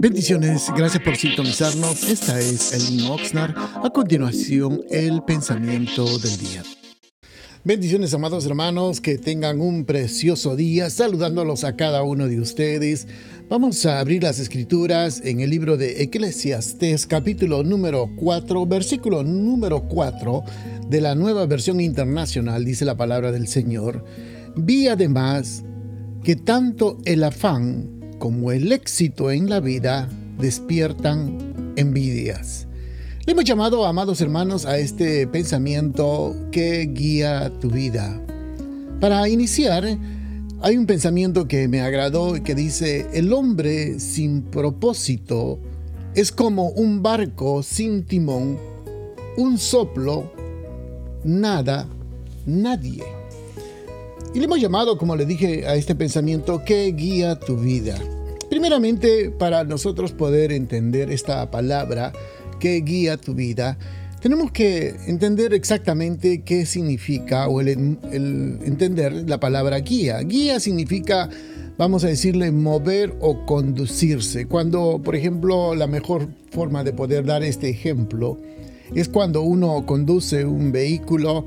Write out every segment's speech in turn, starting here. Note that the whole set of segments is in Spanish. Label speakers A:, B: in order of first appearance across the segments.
A: Bendiciones, gracias por sintonizarnos. Esta es Elin Oxnard. A continuación, el pensamiento del día. Bendiciones, amados hermanos, que tengan un precioso día, saludándolos a cada uno de ustedes. Vamos a abrir las escrituras en el libro de Eclesiastes, capítulo número 4, versículo número 4 de la nueva versión internacional, dice la palabra del Señor. Vi además que tanto el afán como el éxito en la vida despiertan envidias. Le hemos llamado, amados hermanos, a este pensamiento que guía tu vida. Para iniciar, hay un pensamiento que me agradó y que dice, el hombre sin propósito es como un barco sin timón, un soplo, nada, nadie. Y le hemos llamado, como le dije, a este pensamiento que guía tu vida. Primeramente, para nosotros poder entender esta palabra que guía tu vida, tenemos que entender exactamente qué significa o el, entender la palabra guía. Guía significa, vamos a decirle, mover o conducirse. Cuando, por ejemplo, la mejor forma de poder dar este ejemplo es cuando uno conduce un vehículo,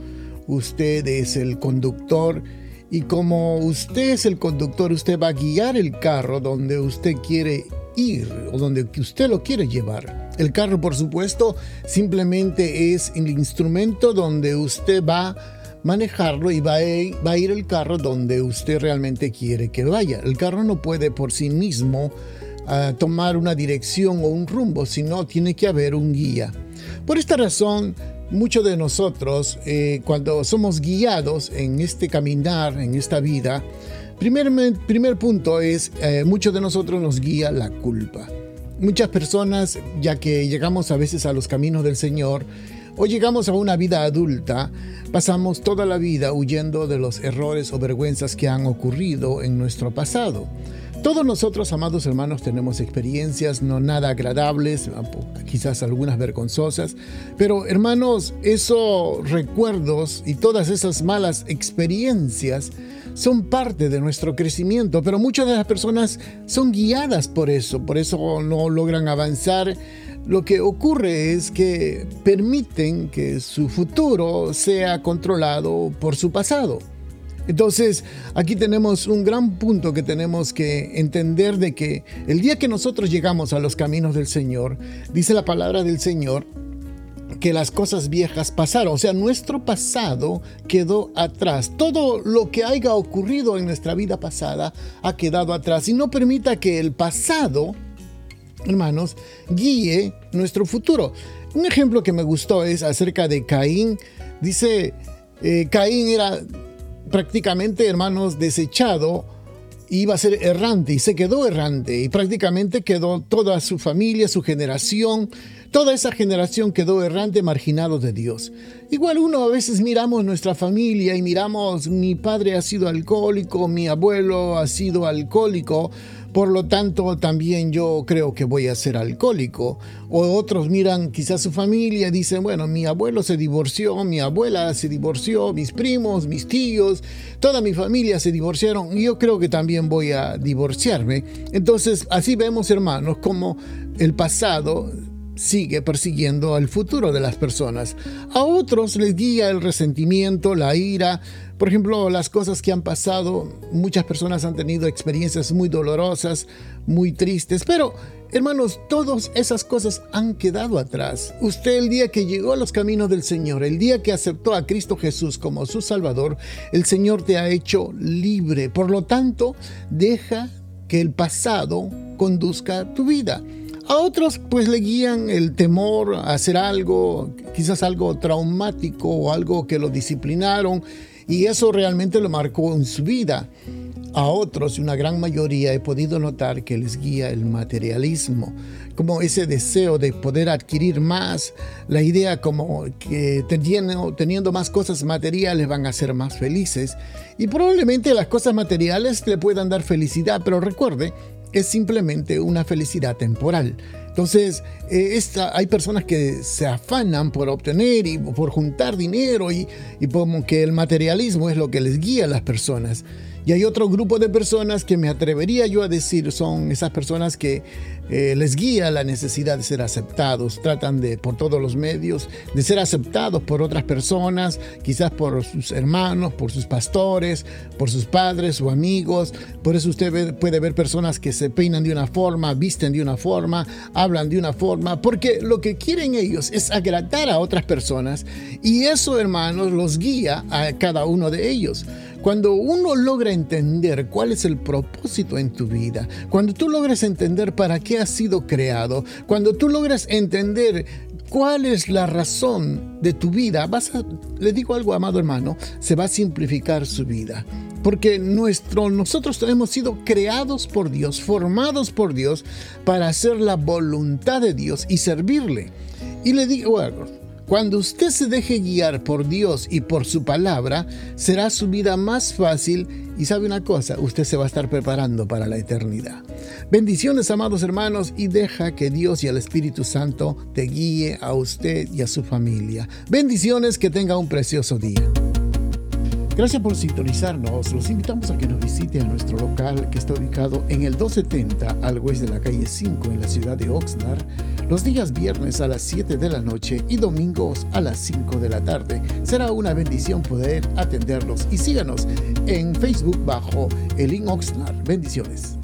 A: usted es el conductor y como usted es el conductor, usted va a guiar el carro donde usted quiere ir o donde usted lo quiere llevar. El carro, por supuesto, simplemente es el instrumento donde usted va a manejarlo y va a, a ir el carro donde usted realmente quiere que vaya. El carro no puede por sí mismo ah, tomar una dirección o un rumbo, sino tiene que haber un guía. Por esta razón, muchos de nosotros, eh, cuando somos guiados en este caminar, en esta vida, primer, primer punto es, eh, muchos de nosotros nos guía la culpa. Muchas personas, ya que llegamos a veces a los caminos del Señor, o llegamos a una vida adulta, pasamos toda la vida huyendo de los errores o vergüenzas que han ocurrido en nuestro pasado. Todos nosotros, amados hermanos, tenemos experiencias no nada agradables, quizás algunas vergonzosas, pero hermanos, esos recuerdos y todas esas malas experiencias son parte de nuestro crecimiento, pero muchas de las personas son guiadas por eso, por eso no logran avanzar. Lo que ocurre es que permiten que su futuro sea controlado por su pasado. Entonces, aquí tenemos un gran punto que tenemos que entender de que el día que nosotros llegamos a los caminos del Señor, dice la palabra del Señor, que las cosas viejas pasaron, o sea, nuestro pasado quedó atrás. Todo lo que haya ocurrido en nuestra vida pasada ha quedado atrás y no permita que el pasado, hermanos, guíe nuestro futuro. Un ejemplo que me gustó es acerca de Caín. Dice, eh, Caín era prácticamente, hermanos, desechado, iba a ser errante y se quedó errante y prácticamente quedó toda su familia, su generación, toda esa generación quedó errante, marginado de Dios. Igual uno a veces miramos nuestra familia y miramos mi padre ha sido alcohólico, mi abuelo ha sido alcohólico, por lo tanto también yo creo que voy a ser alcohólico. O otros miran quizás su familia y dicen, bueno, mi abuelo se divorció, mi abuela se divorció, mis primos, mis tíos, toda mi familia se divorciaron y yo creo que también voy a divorciarme. Entonces así vemos hermanos como el pasado sigue persiguiendo al futuro de las personas. A otros les guía el resentimiento, la ira, por ejemplo, las cosas que han pasado. Muchas personas han tenido experiencias muy dolorosas, muy tristes, pero hermanos, todas esas cosas han quedado atrás. Usted el día que llegó a los caminos del Señor, el día que aceptó a Cristo Jesús como su Salvador, el Señor te ha hecho libre. Por lo tanto, deja que el pasado conduzca tu vida. A otros pues le guían el temor a hacer algo, quizás algo traumático o algo que lo disciplinaron y eso realmente lo marcó en su vida. A otros, una gran mayoría, he podido notar que les guía el materialismo, como ese deseo de poder adquirir más, la idea como que teniendo, teniendo más cosas materiales van a ser más felices. Y probablemente las cosas materiales le puedan dar felicidad, pero recuerde es simplemente una felicidad temporal. Entonces, eh, hay personas que se afanan por obtener y por juntar dinero y, y como que el materialismo es lo que les guía a las personas. Y hay otro grupo de personas que me atrevería yo a decir son esas personas que eh, les guía la necesidad de ser aceptados. Tratan de, por todos los medios, de ser aceptados por otras personas, quizás por sus hermanos, por sus pastores, por sus padres o amigos. Por eso usted puede ver personas que se peinan de una forma, visten de una forma, hablan de una forma, porque lo que quieren ellos es agradar a otras personas y eso, hermanos, los guía a cada uno de ellos. Cuando uno logra entender cuál es el propósito en tu vida, cuando tú logras entender para qué has sido creado, cuando tú logras entender cuál es la razón de tu vida, vas a, le digo algo, amado hermano, se va a simplificar su vida. Porque nuestro, nosotros hemos sido creados por Dios, formados por Dios para hacer la voluntad de Dios y servirle. Y le digo algo, cuando usted se deje guiar por Dios y por su palabra, será su vida más fácil y sabe una cosa, usted se va a estar preparando para la eternidad. Bendiciones, amados hermanos, y deja que Dios y el Espíritu Santo te guíe a usted y a su familia. Bendiciones, que tenga un precioso día. Gracias por sintonizarnos. Los invitamos a que nos visite a nuestro local que está ubicado en el 270 al oeste de la calle 5 en la ciudad de Oxnard, los días viernes a las 7 de la noche y domingos a las 5 de la tarde. Será una bendición poder atenderlos y síganos en Facebook bajo Elin Oxnard. Bendiciones.